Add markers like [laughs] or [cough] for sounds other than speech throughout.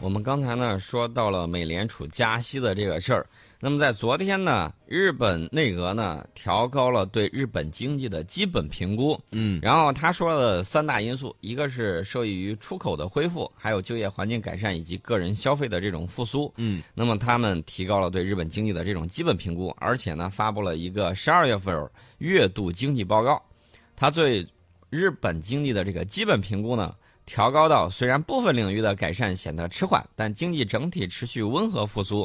我们刚才呢说到了美联储加息的这个事儿，那么在昨天呢，日本内阁呢调高了对日本经济的基本评估，嗯。然后他说了三大因素，一个是受益于出口的恢复，还有就业环境改善以及个人消费的这种复苏。嗯。那么他们提高了对日本经济的这种基本评估，而且呢发布了一个十二月份月度经济报告，他对日本经济的这个基本评估呢调高到虽然部分领域的改善显得迟缓，但经济整体持续温和复苏。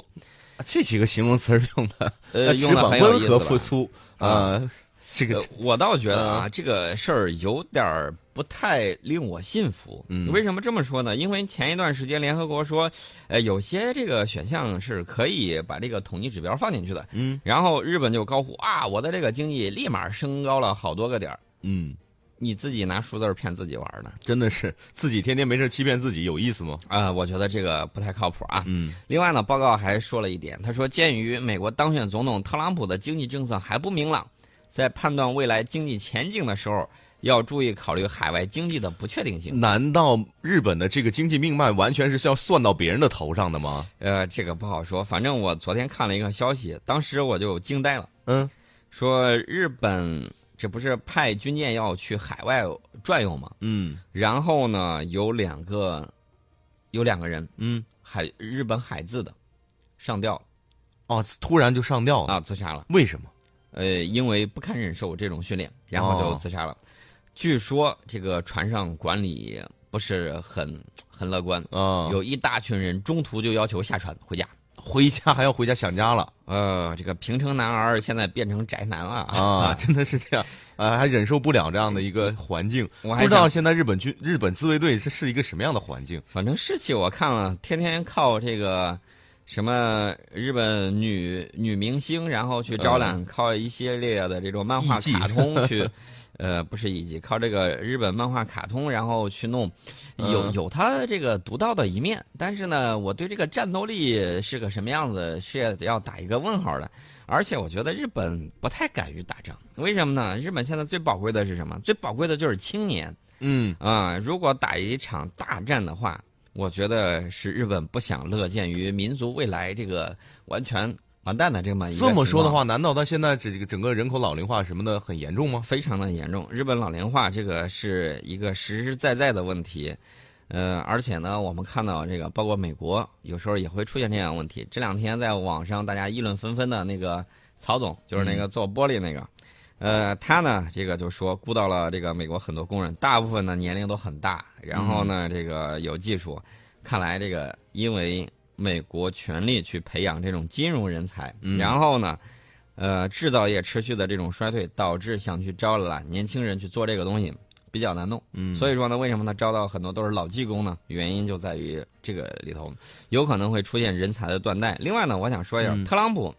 啊这几个形容词用的，呃，[laughs] 用的很有意思吧温和复苏啊，[laughs] 这个呃我倒觉得啊，这个事儿有点儿不太令我信服。嗯为什么这么说呢？因为前一段时间联合国说，呃，有些这个选项是可以把这个统计指标放进去的。嗯然后日本就高呼啊，我的这个经济立马升高了好多个点儿。嗯，你自己拿数字儿骗自己玩儿呢？真的是自己天天没事欺骗自己，有意思吗？啊、我觉得这个不太靠谱啊。嗯另外呢，报告还说了一点，他说，鉴于美国当选总统特朗普的经济政策还不明朗，在判断未来经济前景的时候，要注意考虑海外经济的不确定性。难道日本的这个经济命脉完全是要算到别人的头上的吗？呃，这个不好说，反正我昨天看了一个消息，当时我就惊呆了，嗯说日本这不是派军舰要去海外转悠吗？嗯然后呢，有两个，有两个人嗯，海日本海自的上吊了哦，突然就上吊了，啊，自杀了。为什么？呃，因为不堪忍受这种训练，然后就哦自杀了。据说这个船上管理不是很很乐观，啊，有一大群人中途就要求下船回家。回家还要回家想家了呃，这个平城男儿现在变成宅男了啊，[laughs] 真的是这样啊，还忍受不了这样的一个环境。不我还想，知道现在日本军日本自卫队是是一个什么样的环境？反正士气我看了，天天靠这个什么日本女女明星，然后去招揽，靠一系列的这种漫画卡通去。呃，不是艺伎，靠这个日本漫画卡通，然后去弄，有嗯有它这个独到的一面，但是呢，我对这个战斗力是个什么样子是要打一个问号的。而且我觉得日本不太敢于打仗，为什么呢？日本现在最宝贵的是什么？最宝贵的就是青年嗯啊、如果打一场大战的话，我觉得是日本不想乐见于民族未来这个完全完蛋了这个满意这么说的话，难道他现在这这个整个人口老龄化什么的很严重吗？非常的严重。日本老龄化这个是一个实实在在的问题，呃，而且呢，我们看到这个，包括美国，有时候也会出现这样的问题。这两天在网上大家议论纷纷的那个曹总，就是那个做玻璃那个，呃，他呢，这个就说雇到了这个美国很多工人，大部分呢年龄都很大，然后呢，这个有技术，看来这个因为美国全力去培养这种金融人才，嗯然后呢。呃，制造业持续的这种衰退，导致想去招揽年轻人去做这个东西比较难弄。嗯所以说呢，为什么他招到很多都是老技工呢？原因就在于这个里头有可能会出现人才的断代。另外呢，我想说一下、嗯特朗普，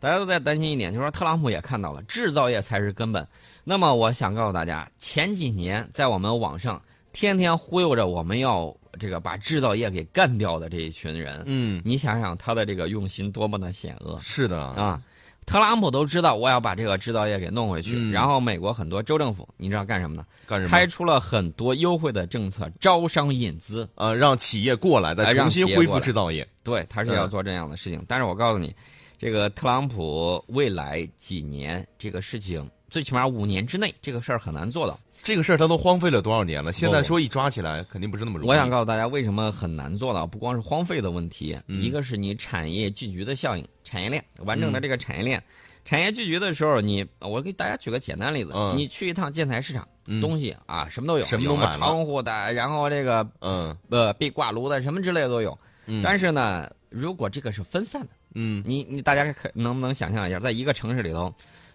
大家都在担心一点，就是说特朗普也看到了制造业才是根本。那么我想告诉大家，前几年在我们网上天天忽悠着我们要这个把制造业给干掉的这一群人，嗯，你想想他的这个用心多么的险恶。是的啊，特朗普都知道我要把这个制造业给弄回去，嗯然后美国很多州政府，你知道干什么呢？干什么？开出了很多优惠的政策，招商引资。呃，让企业过来，再重新恢复制造业。对，他是要嗯做这样的事情。但是我告诉你，这个特朗普未来几年这个事情，最起码五年之内，这个事儿很难做到。这个事儿他都荒废了多少年了？现在说一抓起来，肯定不是那么容易。我想告诉大家，为什么很难做到？不光是荒废的问题，嗯一个是你产业聚集的效应，产业链完嗯整的这个产业链。产业聚集的时候，你我给大家举个简单例子，嗯你去一趟建材市场，嗯东西啊什么都有，什么都买了窗户的，然后这个嗯呃壁挂炉的什么之类的都有。嗯，但是呢，如果这个是分散的，嗯你你大家可能不能想象一下，在一个城市里头，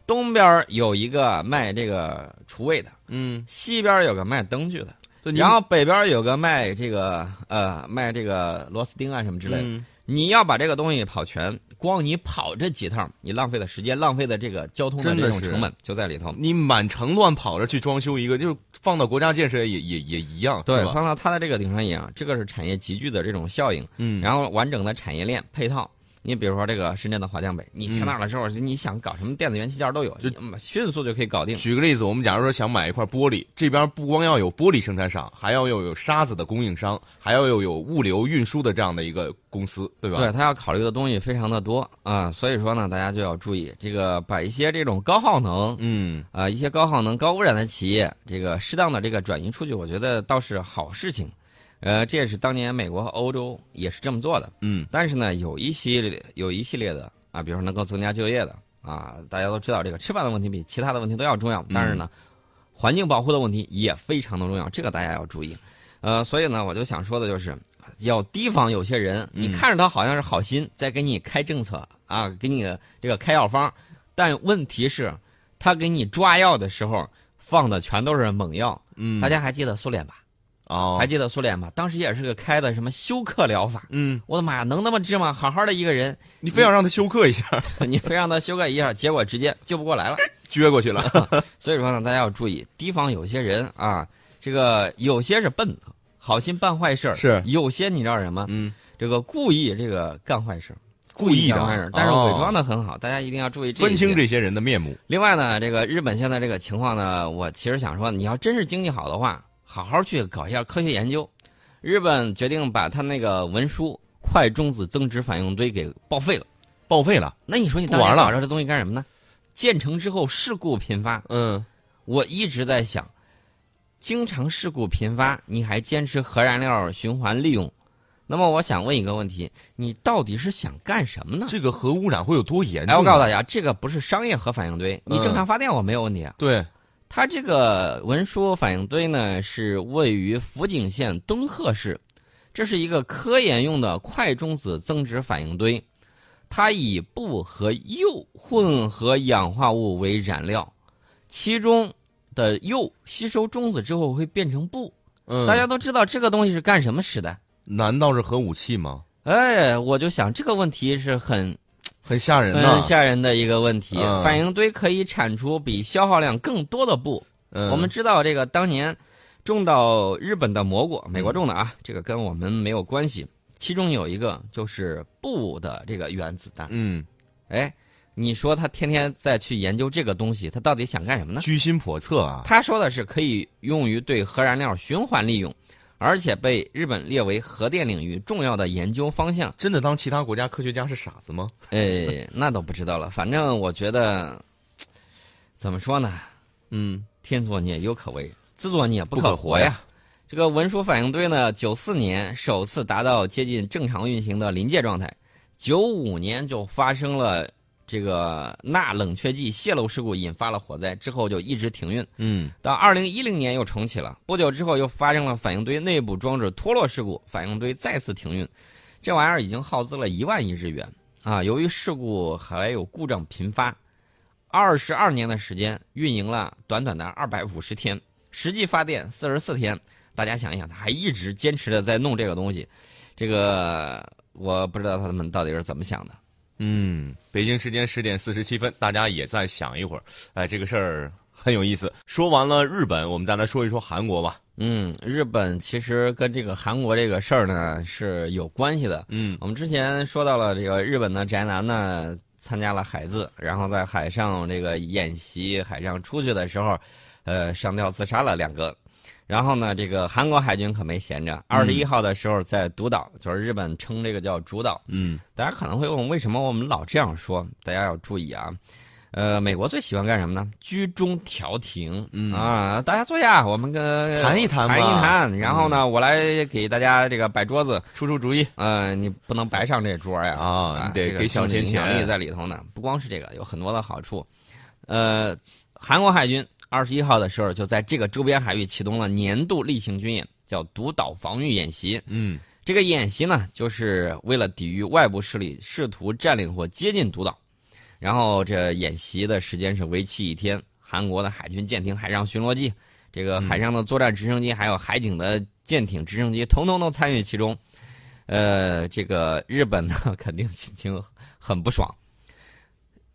东边有一个卖这个厨卫的，嗯，西边有个卖灯具的，对然后北边有个卖这个呃卖这个螺丝钉啊什么之类的。嗯你要把这个东西跑全，光你跑这几趟，你浪费的时间、浪费的这个交通的这种成本就在里头。你满城乱跑着去装修一个，就是放到国家建设也也也一样，对，吧？放到它的这个顶上一样，这个是产业集聚的这种效应，嗯，然后完整的产业链配套。你比如说这个深圳的华强北，你去那儿的时候，你想搞什么电子元器件都有，就嗯迅速就可以搞定。举个例子，我们假如说想买一块玻璃，这边不光要有玻璃生产厂，还要又有沙子的供应商，还要又有物流运输的这样的一个公司，对吧？对他要考虑的东西非常的多啊，所以说呢，大家就要注意这个，把一些这种高耗能嗯啊、一些高耗能、高污染的企业，这个适当的这个转移出去，我觉得倒是好事情。呃，这也是当年美国和欧洲也是这么做的。嗯但是呢，有一系列有一系列的啊，比如说能够增加就业的啊，大家都知道这个吃饭的问题比其他的问题都要重要。但是呢，环境保护的问题也非常的重要，这个大家要注意。呃，所以呢，我就想说的就是，要提防有些人，你嗯看着他好像是好心在给你开政策啊，给你这个开药方，但问题是，他给你抓药的时候放的全都是猛药。嗯，大家还记得苏联吧？哦，还记得苏联吗？当时也是个开的什么休克疗法。嗯，我的妈呀，能那么治吗？好好的一个人，你非要让他休克一下，[laughs] 你非让他休克一下，结果直接救不过来了。[laughs] 撅过去了。[laughs] 所以说呢，大家要注意，提防有些人啊，这个有些是笨的，好心办坏事儿是有些你知道什么？嗯，这个故意这个干坏事，故意的干坏事，但是哦伪装的很好，大家一定要注意这。分清这些人的面目。另外呢，这个日本现在这个情况呢，我其实想说，你要真是经济好的话，好好去搞一下科学研究。日本决定把他那个文书快中子增值反应堆给报废了。报废了。那你说你当不玩了年搞这东西干什么呢？建成之后事故频发，嗯，我一直在想，经常事故频发，你还坚持核燃料循环利用，那么我想问一个问题：你到底是想干什么呢？这个核污染会有多严重？哎，我告诉大家，这个不是商业核反应堆，你嗯正常发电我没有问题啊。对，它这个文书反应堆呢，是位于福井县敦贺市，这是一个科研用的快中子增值反应堆，它以钚和铀混合氧化物为燃料，其中的铀吸收中子之后会变成钚。嗯，大家都知道这个东西是干什么使的？难道是核武器吗？哎，我就想这个问题是很很吓人的很。吓人的一个问题。嗯反应堆可以产出比消耗量更多的布。嗯，我们知道这个当年种到日本的蘑菇，美国种的啊，这个跟我们没有关系。其中有一个就是布的这个原子弹。嗯，哎，你说他天天在去研究这个东西，他到底想干什么呢？居心叵测啊。他说的是可以用于对核燃料循环利用，而且被日本列为核电领域重要的研究方向。真的当其他国家科学家是傻子吗？[laughs] 哎，那都不知道了。反正我觉得，怎么说呢？嗯天作孽犹可为，自作孽不不可活呀可活呀。这个文书反应堆呢，九四年首次达到接近正常运行的临界状态，九五年就发生了这个钠冷却剂泄漏事故，引发了火灾，之后就一直停运。嗯到二零一零年又重启了，不久之后又发生了反应堆内部装置脱落事故，反应堆再次停运。这玩意儿已经耗资了一万亿日元啊！由于事故还有故障频发，二十二年的时间运营了短短的二百五十天，实际发电四十四天。大家想一想，他还一直坚持的在弄这个东西，这个我不知道他们到底是怎么想的。嗯，北京时间十点四十七分，大家也再想一会儿。哎，这个事儿很有意思。说完了日本，我们再来说一说韩国吧。嗯，日本其实跟这个韩国这个事儿呢是有关系的。嗯我们之前说到了这个日本的宅男呢，参加了海自，然后在海上这个演习，海上出去的时候，呃，上吊自杀了两个。然后呢，这个韩国海军可没闲着，二十一号的时候在独岛，就是日本称这个叫主岛。嗯大家可能会问，为什么我们老这样说？大家要注意啊。呃，美国最喜欢干什么呢？居中调停、嗯啊，大家坐下，我们跟谈一谈谈一谈。然后呢，我来给大家这个摆桌子，出出主意呃，你不能白上这桌呀啊你得这个给小钱经济影响钱力在里头呢。不光是这个，有很多的好处。呃，韩国海军二十一号的时候就在这个周边海域启动了年度例行军演，叫独岛防御演习。嗯这个演习呢，就是为了抵御外部势力试图占领或接近独岛。然后这演习的时间是为期一天，韩国的海军舰艇、海上巡逻机、这个海上的作战直升机，还有海警的舰艇、直升机，统统都参与其中。呃，这个日本呢，[laughs] 肯定心情很不爽。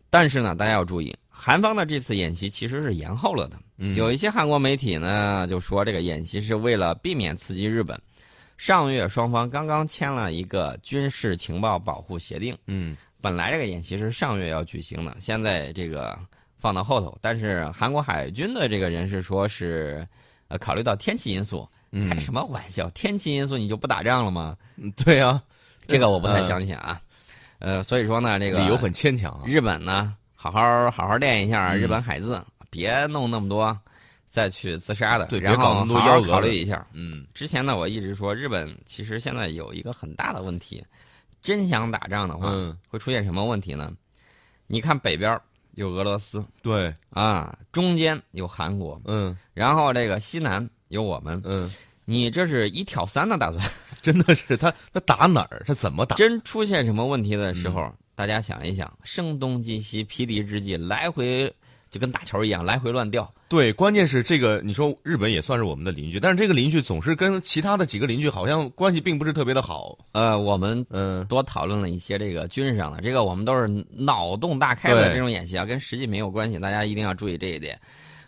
但是呢，大家要注意，韩方的这次演习其实是延后了的。嗯，有一些韩国媒体呢就说，这个演习是为了避免刺激日本，上月双方刚刚签了一个军事情报保护协定。嗯本来这个演习是上月要举行的，现在这个放到后头。但是韩国海军的这个人士说是，呃，考虑到天气因素，嗯开什么玩笑？天气因素你就不打仗了吗？嗯，[laughs] 对啊，这个我不太相信啊。呃，所以说呢，这个理由很牵强啊。日本呢，好好好好练一下嗯。日本海字，别弄那么多再去自杀的，对别然后搞那么多好好考虑一下。嗯。之前呢，我一直说日本其实现在有一个很大的问题，真想打仗的话，嗯，会出现什么问题呢？你看北边有俄罗斯。对，啊，中间有韩国，嗯。然后这个西南有我们，嗯，你这是一挑三的打算。[laughs] 真的是他他打哪儿？他怎么打？真出现什么问题的时候，嗯大家想一想，声东击西，疲敌之际，来回就跟打球一样，来回乱掉。对，关键是这个，你说日本也算是我们的邻居，但是这个邻居总是跟其他的几个邻居好像关系并不是特别的好。呃，我们嗯多讨论了一些这个军事上的，这个我们都是脑洞大开的这种演习啊，跟实际没有关系，大家一定要注意这一点。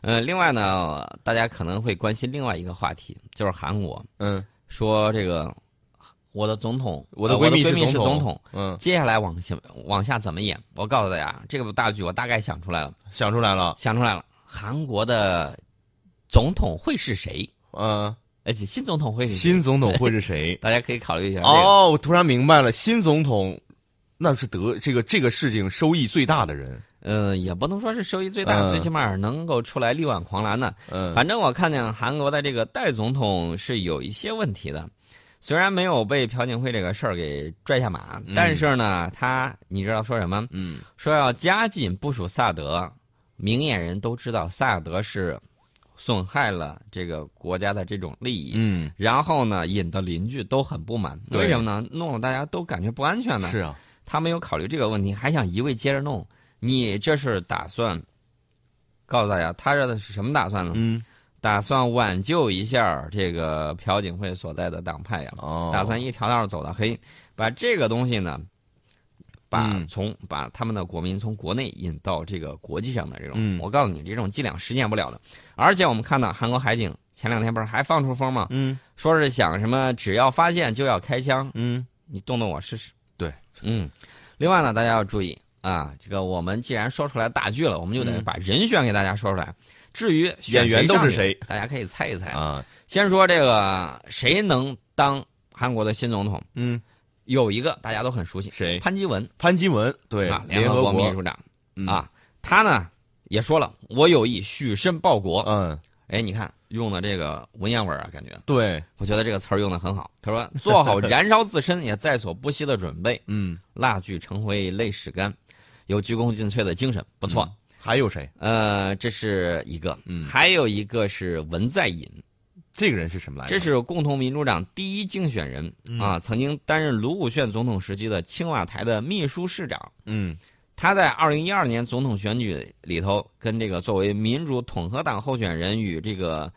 呃，另外呢，大家可能会关心另外一个话题，就是韩国嗯，说这个我的总统，呃我的闺蜜闺蜜是总统是总统，嗯，接下来往下往下怎么演？我告诉大家，这个大剧我大概想出来了，想出来了。想出来了，韩国的总统会是谁？嗯，而且新总统会是谁新总统会是 [laughs] 谁？大家可以考虑一下、这个。哦，我突然明白了，新总统那是得这个这个事情收益最大的人。呃，也不能说是收益最大，嗯最起码能够出来力挽狂澜的。嗯，反正我看见韩国的这个代总统是有一些问题的，虽然没有被朴槿惠这个事儿给拽下马，嗯但是呢，他你知道说什么？嗯说要加紧部署萨德，明眼人都知道萨德是损害了这个国家的这种利益。嗯，然后呢，引得邻居都很不满，为什么呢？弄得大家都感觉不安全呢？是啊，他没有考虑这个问题，还想一味接着弄。你这是打算告诉大家，他这是什么打算呢？嗯打算挽救一下这个朴槿惠所在的党派呀，哦，打算一条道走到黑，把这个东西呢，把嗯。从把他们的国民从国内引到这个国际上的这种，嗯。我告诉你，这种伎俩实现不了的。而且我们看到韩国海警前两天不是还放出风吗？嗯。说是想什么只要发现就要开枪，嗯。你动动我试试。对，嗯，另外呢，大家要注意啊，这个我们既然说出来大剧了，我们就得嗯。把人选给大家说出来。至于选演员都是谁，大家可以猜一猜。啊，先说这个谁能当韩国的新总统？嗯，有一个大家都很熟悉，谁？潘基文。潘基文，对啊，，联合合国。秘书长。嗯。啊，他呢也说了，我有意许身报国。嗯，哎，你看用的这个文言文啊，感觉。对，我觉得这个词儿用的很好。他说 [laughs] 做好燃烧自身也在所不惜的准备，嗯，蜡炬成灰泪始干，有鞠躬尽瘁的精神，不错。嗯还有谁？呃，这是一个，嗯还有一个是文在寅，这个人是什么来着？这是共同民主党第一竞选人、嗯啊，曾经担任卢武铉总统时期的青瓦台的秘书市长。嗯他在二零一二年总统选举里头，跟这个作为民主统合党候选人与这个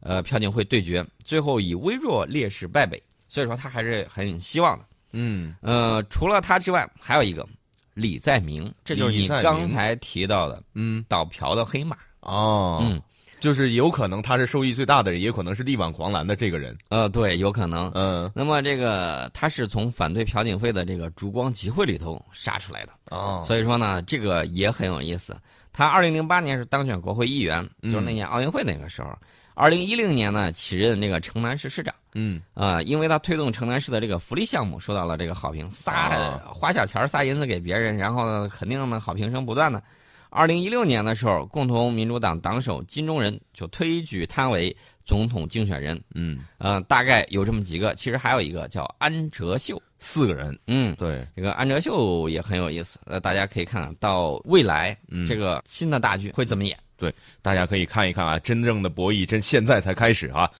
呃朴槿惠对决，最后以微弱劣势败北，所以说他还是很希望的。嗯呃，除了他之外，还有一个李在明，这就是你刚才提到的嗯，倒朴的黑马。哦，嗯，就是有可能他是受益最大的人，也有可能是力挽狂澜的这个人。呃，对，有可能。嗯，那么这个他是从反对朴槿惠的这个烛光集会里头杀出来的，哦，所以说呢，这个也很有意思。他二零零八年是当选国会议员，嗯就是那年奥运会那个时候。二零一零年呢，起任这个城南市市长。嗯啊、因为他推动城南市的这个福利项目受到了这个好评，撒、啊花小钱儿撒银子给别人，然后呢，肯定呢好评声不断呢。二零一六年的时候，共同民主党党首金钟仁就推举他为总统竞选人。嗯，呃，大概有这么几个，其实还有一个叫安哲秀。四个人，嗯，对，这个安哲秀也很有意思。呃，大家可以看看到未来、嗯这个新的大剧会怎么演。对大家可以看一看啊，真正的博弈真现在才开始啊。